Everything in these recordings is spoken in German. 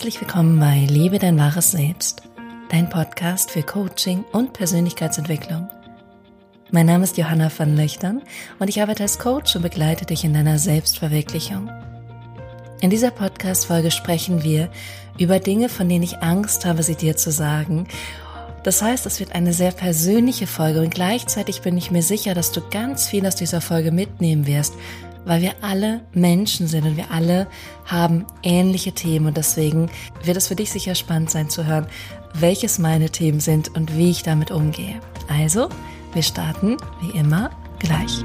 Herzlich willkommen bei Liebe dein wahres Selbst, dein Podcast für Coaching und Persönlichkeitsentwicklung. Mein Name ist Johanna van Löchtern und ich arbeite als Coach und begleite dich in deiner Selbstverwirklichung. In dieser Podcast-Folge sprechen wir über Dinge, von denen ich Angst habe, sie dir zu sagen. Das heißt, es wird eine sehr persönliche Folge und gleichzeitig bin ich mir sicher, dass du ganz viel aus dieser Folge mitnehmen wirst, weil wir alle Menschen sind und wir alle haben ähnliche Themen und deswegen wird es für dich sicher spannend sein zu hören, welches meine Themen sind und wie ich damit umgehe. Also, wir starten wie immer gleich.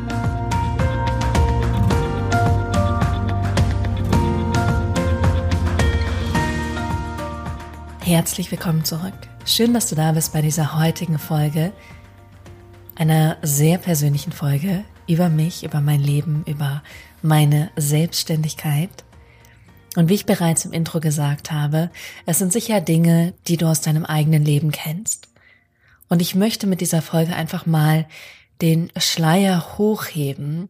Herzlich willkommen zurück. Schön, dass du da bist bei dieser heutigen Folge, einer sehr persönlichen Folge, über mich, über mein Leben, über meine Selbstständigkeit. Und wie ich bereits im Intro gesagt habe, es sind sicher Dinge, die du aus deinem eigenen Leben kennst. Und ich möchte mit dieser Folge einfach mal den Schleier hochheben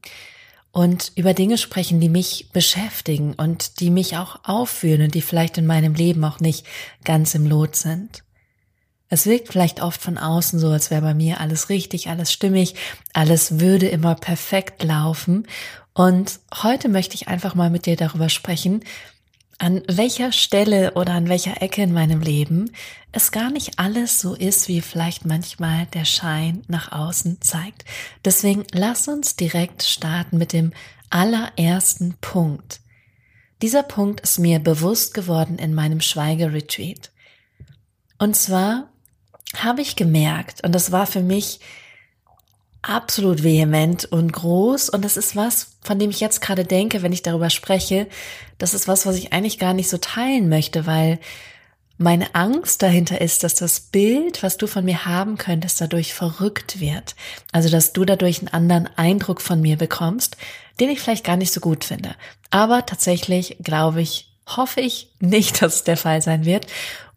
und über Dinge sprechen, die mich beschäftigen und die mich auch aufführen und die vielleicht in meinem Leben auch nicht ganz im Lot sind. Es wirkt vielleicht oft von außen so, als wäre bei mir alles richtig, alles stimmig, alles würde immer perfekt laufen. Und heute möchte ich einfach mal mit dir darüber sprechen, an welcher Stelle oder an welcher Ecke in meinem Leben es gar nicht alles so ist, wie vielleicht manchmal der Schein nach außen zeigt. Deswegen lass uns direkt starten mit dem allerersten Punkt. Dieser Punkt ist mir bewusst geworden in meinem Schweigeretreat. Und zwar habe ich gemerkt, und das war für mich absolut vehement und groß, und das ist was, von dem ich jetzt gerade denke, wenn ich darüber spreche, das ist was, was ich eigentlich gar nicht so teilen möchte, weil meine Angst dahinter ist, dass das Bild, was du von mir haben könntest, dadurch verrückt wird. Also, dass du dadurch einen anderen Eindruck von mir bekommst, den ich vielleicht gar nicht so gut finde. Aber tatsächlich glaube ich, hoffe ich nicht, dass es der Fall sein wird.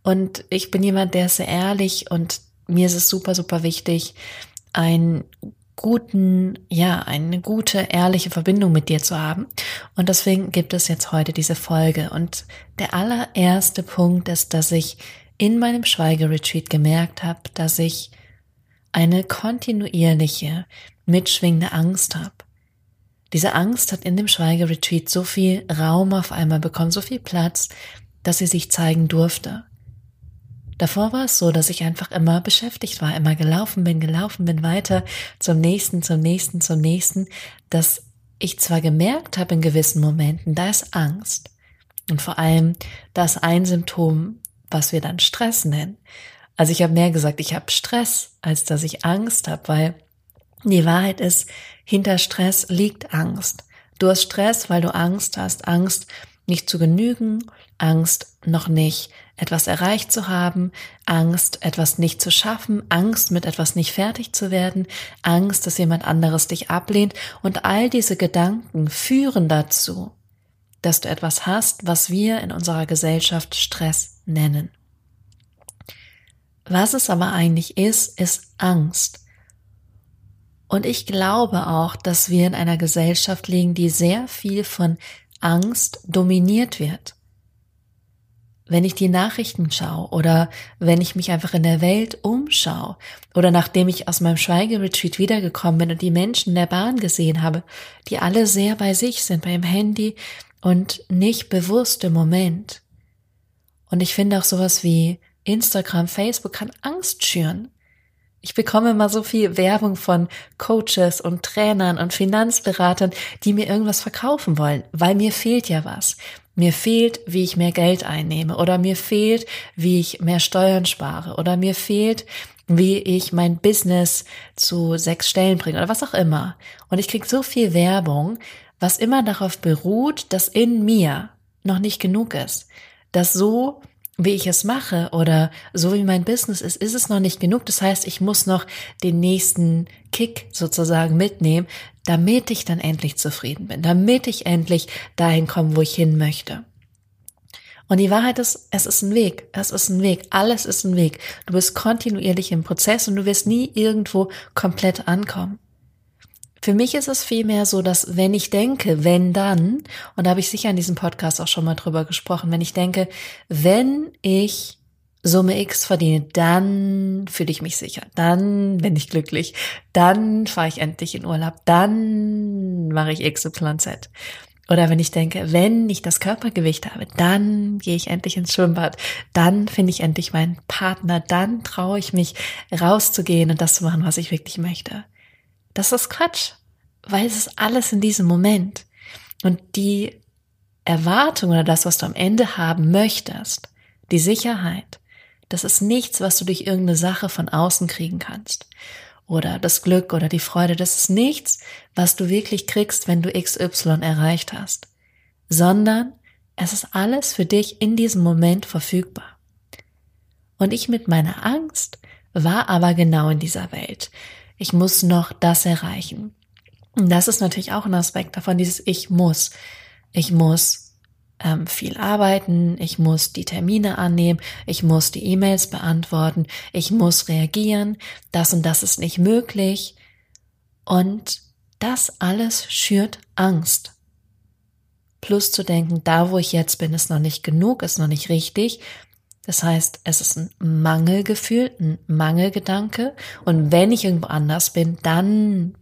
Und ich bin jemand, der ist sehr ehrlich und mir ist es super, super wichtig, einen guten, ja, eine gute, ehrliche Verbindung mit dir zu haben. Und deswegen gibt es jetzt heute diese Folge. Und der allererste Punkt ist, dass ich in meinem Schweigeretreat gemerkt habe, dass ich eine kontinuierliche, mitschwingende Angst habe. Diese Angst hat in dem Schweigeretreat so viel Raum auf einmal bekommen, so viel Platz, dass sie sich zeigen durfte. Davor war es so, dass ich einfach immer beschäftigt war, immer gelaufen bin, gelaufen bin weiter zum nächsten, zum nächsten, zum nächsten, dass ich zwar gemerkt habe in gewissen Momenten, da ist Angst. Und vor allem, da ist ein Symptom, was wir dann Stress nennen. Also ich habe mehr gesagt, ich habe Stress, als dass ich Angst habe, weil die Wahrheit ist, hinter Stress liegt Angst. Du hast Stress, weil du Angst hast, Angst nicht zu genügen, Angst noch nicht etwas erreicht zu haben, Angst, etwas nicht zu schaffen, Angst, mit etwas nicht fertig zu werden, Angst, dass jemand anderes dich ablehnt und all diese Gedanken führen dazu, dass du etwas hast, was wir in unserer Gesellschaft Stress nennen. Was es aber eigentlich ist, ist Angst. Und ich glaube auch, dass wir in einer Gesellschaft liegen, die sehr viel von Angst dominiert wird wenn ich die Nachrichten schaue oder wenn ich mich einfach in der Welt umschaue oder nachdem ich aus meinem Schweigeretreat wiedergekommen bin und die Menschen in der Bahn gesehen habe, die alle sehr bei sich sind, beim Handy und nicht bewusst im Moment. Und ich finde auch sowas wie Instagram, Facebook kann Angst schüren. Ich bekomme immer so viel Werbung von Coaches und Trainern und Finanzberatern, die mir irgendwas verkaufen wollen, weil mir fehlt ja was. Mir fehlt, wie ich mehr Geld einnehme oder mir fehlt, wie ich mehr Steuern spare oder mir fehlt, wie ich mein Business zu sechs Stellen bringe oder was auch immer. Und ich krieg so viel Werbung, was immer darauf beruht, dass in mir noch nicht genug ist. Dass so, wie ich es mache oder so wie mein Business ist, ist es noch nicht genug. Das heißt, ich muss noch den nächsten Kick sozusagen mitnehmen, damit ich dann endlich zufrieden bin, damit ich endlich dahin komme, wo ich hin möchte. Und die Wahrheit ist, es ist ein Weg, es ist ein Weg, alles ist ein Weg. Du bist kontinuierlich im Prozess und du wirst nie irgendwo komplett ankommen. Für mich ist es vielmehr so, dass wenn ich denke, wenn dann, und da habe ich sicher in diesem Podcast auch schon mal drüber gesprochen, wenn ich denke, wenn ich Summe X verdiene, dann fühle ich mich sicher, dann bin ich glücklich, dann fahre ich endlich in Urlaub, dann mache ich XYZ. Oder wenn ich denke, wenn ich das Körpergewicht habe, dann gehe ich endlich ins Schwimmbad, dann finde ich endlich meinen Partner, dann traue ich mich rauszugehen und das zu machen, was ich wirklich möchte. Das ist Quatsch, weil es ist alles in diesem Moment. Und die Erwartung oder das, was du am Ende haben möchtest, die Sicherheit, das ist nichts, was du durch irgendeine Sache von außen kriegen kannst oder das Glück oder die Freude, das ist nichts, was du wirklich kriegst, wenn du XY erreicht hast, sondern es ist alles für dich in diesem Moment verfügbar. Und ich mit meiner Angst war aber genau in dieser Welt. Ich muss noch das erreichen. Und das ist natürlich auch ein Aspekt davon, dieses Ich muss. Ich muss ähm, viel arbeiten, ich muss die Termine annehmen, ich muss die E-Mails beantworten, ich muss reagieren, das und das ist nicht möglich. Und das alles schürt Angst. Plus zu denken, da wo ich jetzt bin, ist noch nicht genug, ist noch nicht richtig. Das heißt, es ist ein Mangelgefühl, ein Mangelgedanke. Und wenn ich irgendwo anders bin, dann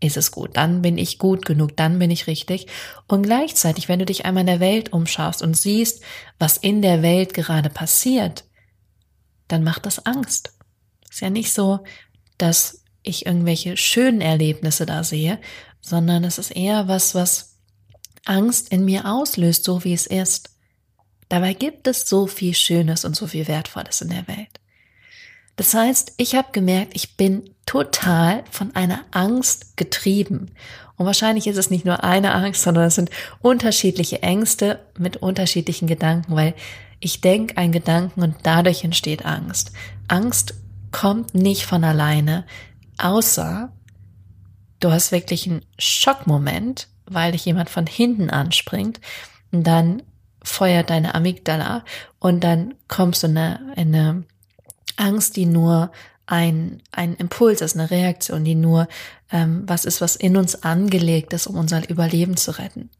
ist es gut, dann bin ich gut genug, dann bin ich richtig. Und gleichzeitig, wenn du dich einmal in der Welt umschaust und siehst, was in der Welt gerade passiert, dann macht das Angst. Ist ja nicht so, dass ich irgendwelche schönen Erlebnisse da sehe, sondern es ist eher was, was Angst in mir auslöst, so wie es ist. Dabei gibt es so viel Schönes und so viel Wertvolles in der Welt. Das heißt, ich habe gemerkt, ich bin total von einer Angst getrieben. Und wahrscheinlich ist es nicht nur eine Angst, sondern es sind unterschiedliche Ängste mit unterschiedlichen Gedanken, weil ich denke einen Gedanken und dadurch entsteht Angst. Angst kommt nicht von alleine, außer du hast wirklich einen Schockmoment, weil dich jemand von hinten anspringt und dann feuert deine Amygdala und dann kommst du in eine, in eine Angst, die nur ein, ein Impuls ist, eine Reaktion, die nur ähm, was ist, was in uns angelegt ist, um unser Überleben zu retten.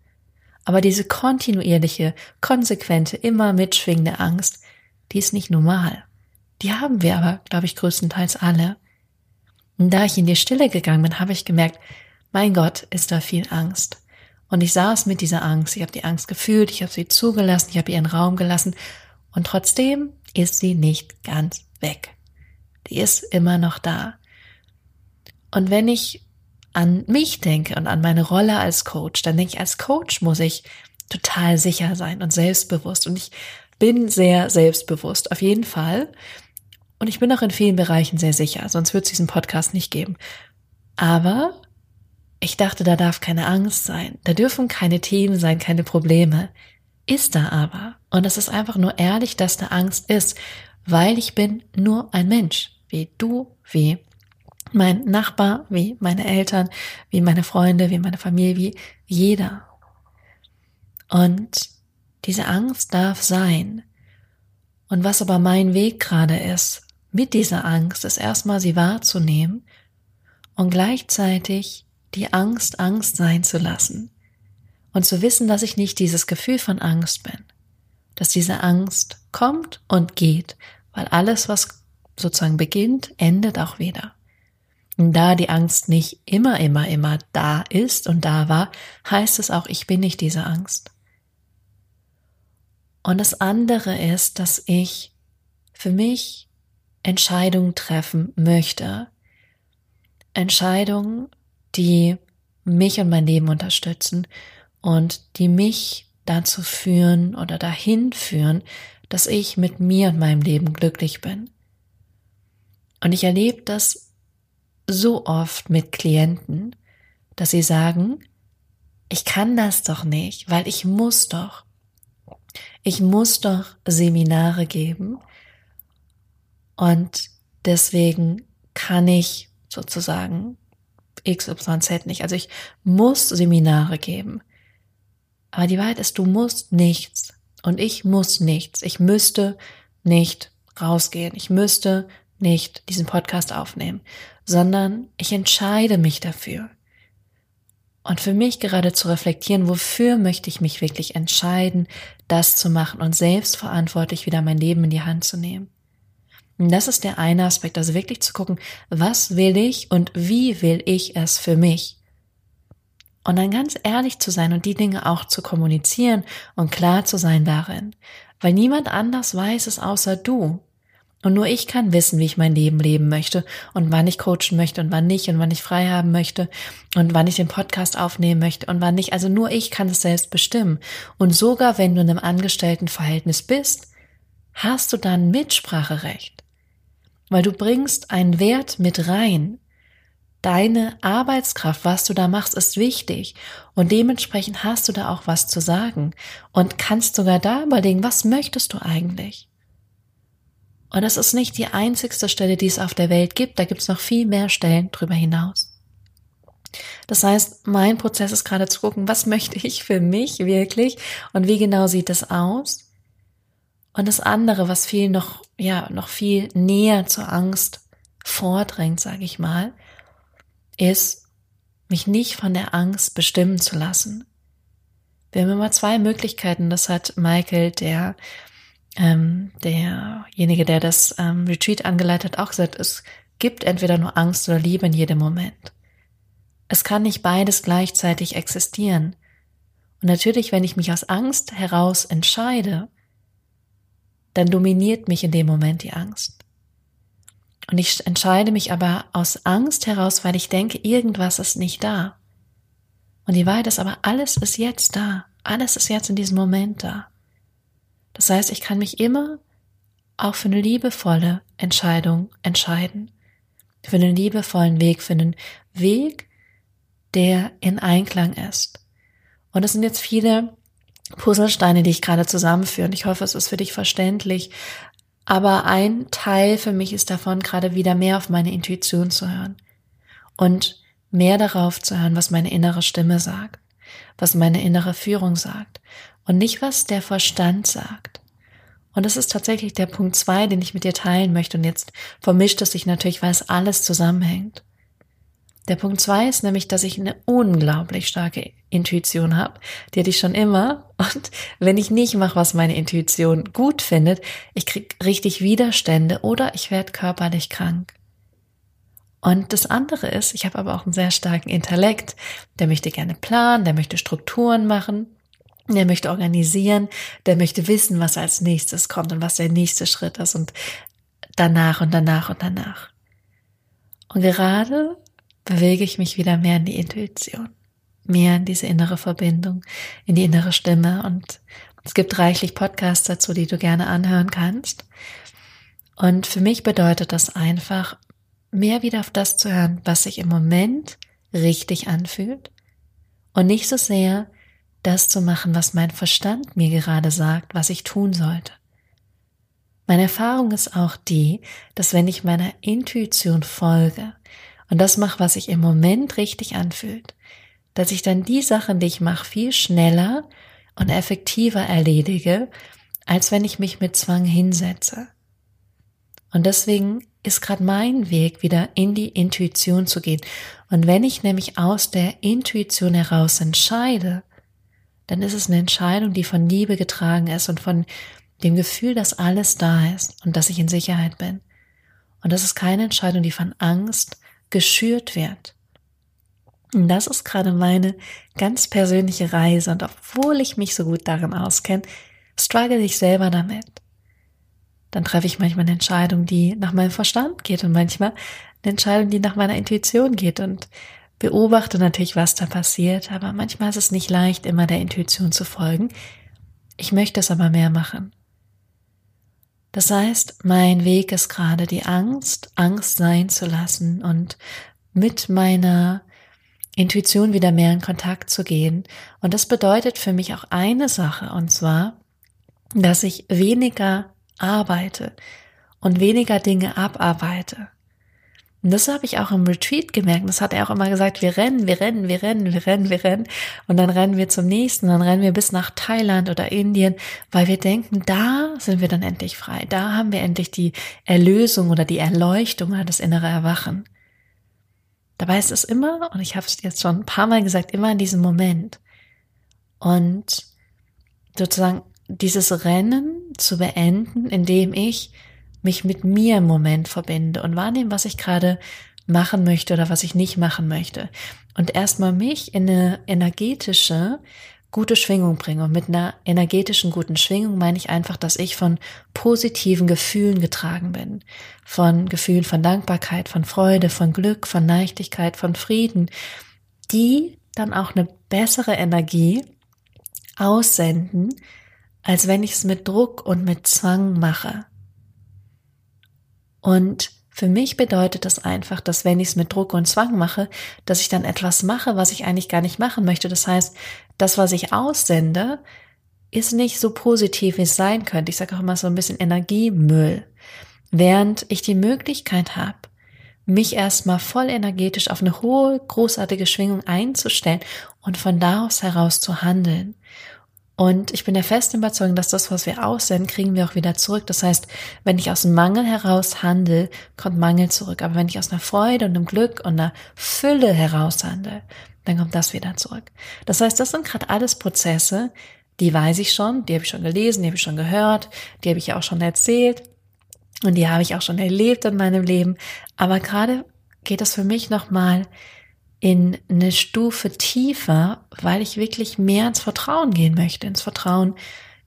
Aber diese kontinuierliche, konsequente, immer mitschwingende Angst, die ist nicht normal. Die haben wir aber, glaube ich, größtenteils alle. Und da ich in die Stille gegangen bin, habe ich gemerkt, mein Gott, ist da viel Angst. Und ich saß mit dieser Angst. Ich habe die Angst gefühlt, ich habe sie zugelassen, ich habe ihren Raum gelassen. Und trotzdem ist sie nicht ganz weg. Die ist immer noch da. Und wenn ich an mich denke und an meine Rolle als Coach, dann denke ich, als Coach muss ich total sicher sein und selbstbewusst. Und ich bin sehr selbstbewusst, auf jeden Fall. Und ich bin auch in vielen Bereichen sehr sicher, sonst wird es diesen Podcast nicht geben. Aber ich dachte, da darf keine Angst sein. Da dürfen keine Themen sein, keine Probleme. Ist da aber. Und es ist einfach nur ehrlich, dass da Angst ist weil ich bin nur ein Mensch, wie du, wie mein Nachbar, wie meine Eltern, wie meine Freunde, wie meine Familie, wie jeder. Und diese Angst darf sein. Und was aber mein Weg gerade ist, mit dieser Angst, ist erstmal sie wahrzunehmen und gleichzeitig die Angst Angst sein zu lassen und zu wissen, dass ich nicht dieses Gefühl von Angst bin, dass diese Angst kommt und geht, weil alles, was sozusagen beginnt, endet auch wieder. Und da die Angst nicht immer, immer, immer da ist und da war, heißt es auch, ich bin nicht diese Angst. Und das andere ist, dass ich für mich Entscheidungen treffen möchte. Entscheidungen, die mich und mein Leben unterstützen und die mich dazu führen oder dahin führen, dass ich mit mir und meinem Leben glücklich bin. Und ich erlebe das so oft mit Klienten, dass sie sagen, ich kann das doch nicht, weil ich muss doch. Ich muss doch Seminare geben und deswegen kann ich sozusagen XYZ nicht. Also ich muss Seminare geben. Aber die Wahrheit ist, du musst nichts. Und ich muss nichts. Ich müsste nicht rausgehen. Ich müsste nicht diesen Podcast aufnehmen, sondern ich entscheide mich dafür. und für mich gerade zu reflektieren, wofür möchte ich mich wirklich entscheiden, das zu machen und selbstverantwortlich wieder mein Leben in die Hand zu nehmen. Das ist der eine Aspekt, also wirklich zu gucken, was will ich und wie will ich es für mich? Und dann ganz ehrlich zu sein und die Dinge auch zu kommunizieren und klar zu sein darin, weil niemand anders weiß es außer du. Und nur ich kann wissen, wie ich mein Leben leben möchte und wann ich coachen möchte und wann nicht und wann ich frei haben möchte und wann ich den Podcast aufnehmen möchte und wann nicht. Also nur ich kann es selbst bestimmen. Und sogar wenn du in einem Angestelltenverhältnis bist, hast du dann Mitspracherecht. Weil du bringst einen Wert mit rein. Deine Arbeitskraft, was du da machst, ist wichtig. Und dementsprechend hast du da auch was zu sagen und kannst sogar da überlegen, was möchtest du eigentlich? Und es ist nicht die einzigste Stelle, die es auf der Welt gibt. Da gibt es noch viel mehr Stellen drüber hinaus. Das heißt, mein Prozess ist gerade zu gucken, was möchte ich für mich wirklich und wie genau sieht es aus? Und das andere, was viel noch, ja, noch viel näher zur Angst vordrängt, sage ich mal, ist, mich nicht von der Angst bestimmen zu lassen. Wir haben immer zwei Möglichkeiten. Das hat Michael, der ähm, derjenige, der das ähm, Retreat angeleitet, hat, auch gesagt, es gibt entweder nur Angst oder Liebe in jedem Moment. Es kann nicht beides gleichzeitig existieren. Und natürlich, wenn ich mich aus Angst heraus entscheide, dann dominiert mich in dem Moment die Angst. Und ich entscheide mich aber aus Angst heraus, weil ich denke, irgendwas ist nicht da. Und die Wahrheit ist aber, alles ist jetzt da. Alles ist jetzt in diesem Moment da. Das heißt, ich kann mich immer auch für eine liebevolle Entscheidung entscheiden. Für einen liebevollen Weg, für einen Weg, der in Einklang ist. Und es sind jetzt viele Puzzlesteine, die ich gerade zusammenführe. Und ich hoffe, es ist für dich verständlich. Aber ein Teil für mich ist davon, gerade wieder mehr auf meine Intuition zu hören. Und mehr darauf zu hören, was meine innere Stimme sagt, was meine innere Führung sagt und nicht, was der Verstand sagt. Und das ist tatsächlich der Punkt zwei, den ich mit dir teilen möchte. Und jetzt vermischt es sich natürlich, weil es alles zusammenhängt. Der Punkt zwei ist nämlich, dass ich eine unglaublich starke Intuition habe. Die hatte ich schon immer. Und wenn ich nicht mache, was meine Intuition gut findet, ich krieg richtig Widerstände oder ich werde körperlich krank. Und das andere ist, ich habe aber auch einen sehr starken Intellekt. Der möchte gerne planen, der möchte Strukturen machen. Der möchte organisieren, der möchte wissen, was als nächstes kommt und was der nächste Schritt ist und danach und danach und danach. Und gerade bewege ich mich wieder mehr in die Intuition, mehr in diese innere Verbindung, in die innere Stimme und es gibt reichlich Podcasts dazu, die du gerne anhören kannst. Und für mich bedeutet das einfach, mehr wieder auf das zu hören, was sich im Moment richtig anfühlt und nicht so sehr das zu machen, was mein Verstand mir gerade sagt, was ich tun sollte. Meine Erfahrung ist auch die, dass wenn ich meiner Intuition folge und das mache, was sich im Moment richtig anfühlt, dass ich dann die Sachen, die ich mache, viel schneller und effektiver erledige, als wenn ich mich mit Zwang hinsetze. Und deswegen ist gerade mein Weg, wieder in die Intuition zu gehen. Und wenn ich nämlich aus der Intuition heraus entscheide, dann ist es eine Entscheidung, die von Liebe getragen ist und von dem Gefühl, dass alles da ist und dass ich in Sicherheit bin. Und das ist keine Entscheidung, die von Angst geschürt wird. Und das ist gerade meine ganz persönliche Reise. Und obwohl ich mich so gut darin auskenne, struggle ich selber damit. Dann treffe ich manchmal eine Entscheidung, die nach meinem Verstand geht und manchmal eine Entscheidung, die nach meiner Intuition geht. Und beobachte natürlich, was da passiert, aber manchmal ist es nicht leicht, immer der Intuition zu folgen. Ich möchte es aber mehr machen. Das heißt, mein Weg ist gerade die Angst, Angst sein zu lassen und mit meiner Intuition wieder mehr in Kontakt zu gehen. Und das bedeutet für mich auch eine Sache, und zwar, dass ich weniger arbeite und weniger Dinge abarbeite. Und das habe ich auch im Retreat gemerkt. Das hat er auch immer gesagt, wir rennen, wir rennen, wir rennen, wir rennen, wir rennen. Und dann rennen wir zum nächsten, dann rennen wir bis nach Thailand oder Indien, weil wir denken, da sind wir dann endlich frei. Da haben wir endlich die Erlösung oder die Erleuchtung oder das innere Erwachen. Dabei ist es immer, und ich habe es jetzt schon ein paar Mal gesagt, immer in diesem Moment. Und sozusagen dieses Rennen zu beenden, indem ich mich mit mir im Moment verbinde und wahrnehme, was ich gerade machen möchte oder was ich nicht machen möchte. Und erstmal mich in eine energetische, gute Schwingung bringe. Und mit einer energetischen guten Schwingung meine ich einfach, dass ich von positiven Gefühlen getragen bin. Von Gefühlen von Dankbarkeit, von Freude, von Glück, von Leichtigkeit, von Frieden, die dann auch eine bessere Energie aussenden, als wenn ich es mit Druck und mit Zwang mache. Und für mich bedeutet das einfach, dass wenn ich es mit Druck und Zwang mache, dass ich dann etwas mache, was ich eigentlich gar nicht machen möchte. Das heißt, das, was ich aussende, ist nicht so positiv, wie es sein könnte. Ich sage auch immer so ein bisschen Energiemüll. Während ich die Möglichkeit habe, mich erstmal voll energetisch auf eine hohe, großartige Schwingung einzustellen und von da aus heraus zu handeln. Und ich bin der festen Überzeugung, dass das, was wir aussenden, kriegen wir auch wieder zurück. Das heißt, wenn ich aus Mangel heraus handle, kommt Mangel zurück. Aber wenn ich aus einer Freude und einem Glück und einer Fülle heraus handle, dann kommt das wieder zurück. Das heißt, das sind gerade alles Prozesse, die weiß ich schon, die habe ich schon gelesen, die habe ich schon gehört, die habe ich auch schon erzählt und die habe ich auch schon erlebt in meinem Leben. Aber gerade geht das für mich nochmal in eine Stufe tiefer, weil ich wirklich mehr ins Vertrauen gehen möchte, ins Vertrauen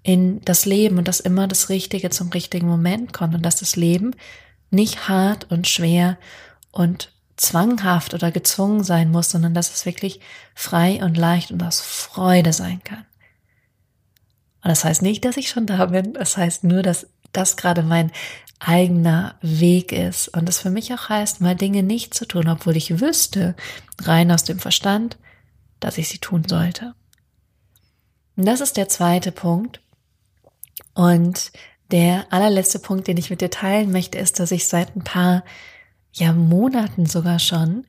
in das Leben und dass immer das Richtige zum richtigen Moment kommt und dass das Leben nicht hart und schwer und zwanghaft oder gezwungen sein muss, sondern dass es wirklich frei und leicht und aus Freude sein kann. Und das heißt nicht, dass ich schon da bin, das heißt nur, dass das gerade mein eigener Weg ist und es für mich auch heißt, mal Dinge nicht zu tun, obwohl ich wüsste, rein aus dem Verstand, dass ich sie tun sollte. Und das ist der zweite Punkt. Und der allerletzte Punkt, den ich mit dir teilen möchte, ist, dass ich seit ein paar ja, Monaten sogar schon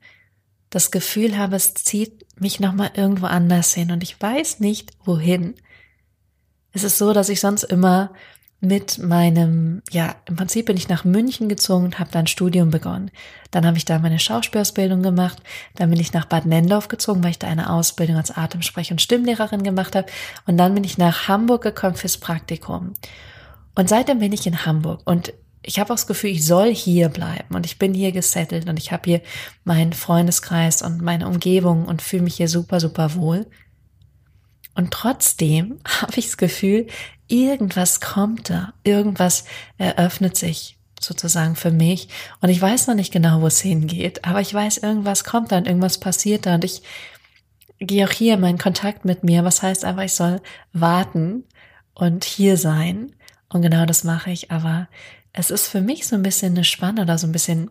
das Gefühl habe, es zieht mich nochmal irgendwo anders hin und ich weiß nicht, wohin. Es ist so, dass ich sonst immer mit meinem, ja, im Prinzip bin ich nach München gezogen und habe dann Studium begonnen. Dann habe ich da meine Schauspielausbildung gemacht. Dann bin ich nach Bad Nendorf gezogen, weil ich da eine Ausbildung als Atemsprech- und Stimmlehrerin gemacht habe. Und dann bin ich nach Hamburg gekommen fürs Praktikum. Und seitdem bin ich in Hamburg und ich habe auch das Gefühl, ich soll hier bleiben und ich bin hier gesettelt und ich habe hier meinen Freundeskreis und meine Umgebung und fühle mich hier super, super wohl. Und trotzdem habe ich das Gefühl, irgendwas kommt da, irgendwas eröffnet sich sozusagen für mich. Und ich weiß noch nicht genau, wo es hingeht, aber ich weiß, irgendwas kommt da und irgendwas passiert da und ich gehe auch hier in meinen Kontakt mit mir, was heißt einfach, ich soll warten und hier sein. Und genau das mache ich, aber es ist für mich so ein bisschen eine Spanne oder so ein bisschen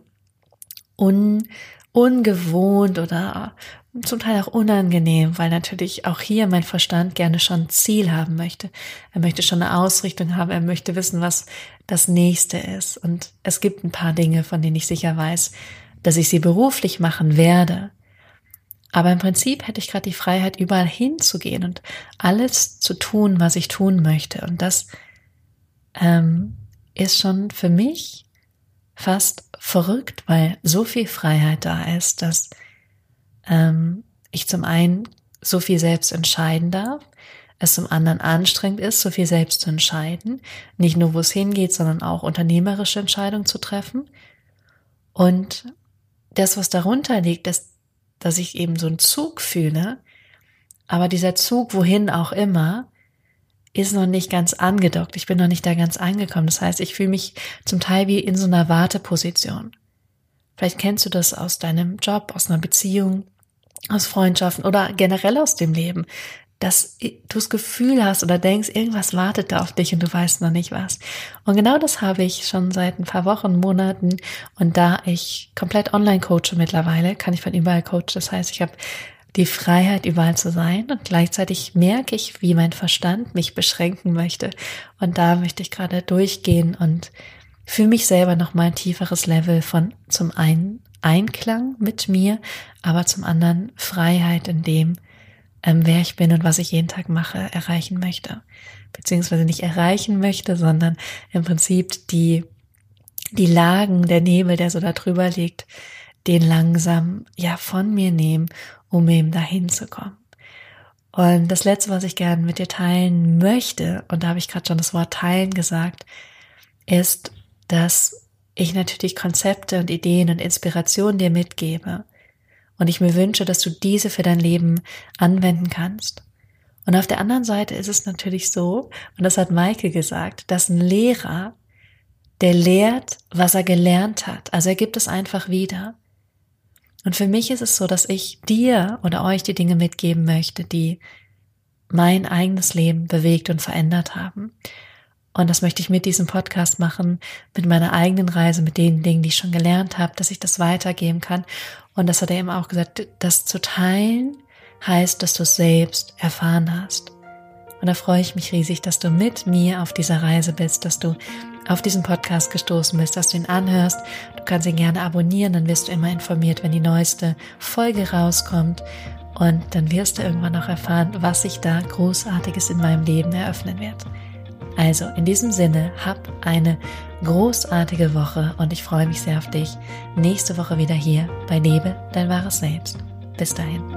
un, ungewohnt oder zum Teil auch unangenehm, weil natürlich auch hier mein Verstand gerne schon Ziel haben möchte. Er möchte schon eine Ausrichtung haben, er möchte wissen, was das nächste ist. Und es gibt ein paar Dinge, von denen ich sicher weiß, dass ich sie beruflich machen werde. Aber im Prinzip hätte ich gerade die Freiheit, überall hinzugehen und alles zu tun, was ich tun möchte. Und das ähm, ist schon für mich fast verrückt, weil so viel Freiheit da ist, dass ähm, ich zum einen so viel selbst entscheiden darf, es zum anderen anstrengend ist, so viel selbst zu entscheiden, nicht nur wo es hingeht, sondern auch unternehmerische Entscheidungen zu treffen. Und das, was darunter liegt, ist, dass ich eben so einen Zug fühle, aber dieser Zug, wohin auch immer, ist noch nicht ganz angedockt. Ich bin noch nicht da ganz angekommen. Das heißt, ich fühle mich zum Teil wie in so einer Warteposition. Vielleicht kennst du das aus deinem Job, aus einer Beziehung, aus Freundschaften oder generell aus dem Leben, dass du das Gefühl hast oder denkst, irgendwas wartet da auf dich und du weißt noch nicht was. Und genau das habe ich schon seit ein paar Wochen, Monaten. Und da ich komplett online coache mittlerweile, kann ich von überall coachen. Das heißt, ich habe die Freiheit, überall zu sein und gleichzeitig merke ich, wie mein Verstand mich beschränken möchte. Und da möchte ich gerade durchgehen und für mich selber nochmal ein tieferes Level von zum einen Einklang mit mir, aber zum anderen Freiheit in dem, ähm, wer ich bin und was ich jeden Tag mache, erreichen möchte. Beziehungsweise nicht erreichen möchte, sondern im Prinzip die, die Lagen, der Nebel, der so da drüber liegt, den langsam ja von mir nehmen, um eben dahin zu kommen. Und das letzte, was ich gerne mit dir teilen möchte, und da habe ich gerade schon das Wort teilen gesagt, ist, dass ich natürlich Konzepte und Ideen und Inspirationen dir mitgebe. Und ich mir wünsche, dass du diese für dein Leben anwenden kannst. Und auf der anderen Seite ist es natürlich so, und das hat Maike gesagt, dass ein Lehrer, der lehrt, was er gelernt hat. Also er gibt es einfach wieder. Und für mich ist es so, dass ich dir oder euch die Dinge mitgeben möchte, die mein eigenes Leben bewegt und verändert haben. Und das möchte ich mit diesem Podcast machen, mit meiner eigenen Reise, mit den Dingen, die ich schon gelernt habe, dass ich das weitergeben kann. Und das hat er eben auch gesagt, das zu teilen heißt, dass du es selbst erfahren hast. Und da freue ich mich riesig, dass du mit mir auf dieser Reise bist, dass du auf diesen Podcast gestoßen bist, dass du ihn anhörst. Du kannst ihn gerne abonnieren, dann wirst du immer informiert, wenn die neueste Folge rauskommt. Und dann wirst du irgendwann auch erfahren, was sich da Großartiges in meinem Leben eröffnen wird. Also in diesem Sinne, hab eine großartige Woche und ich freue mich sehr auf dich. Nächste Woche wieder hier bei Lebe dein wahres Selbst. Bis dahin.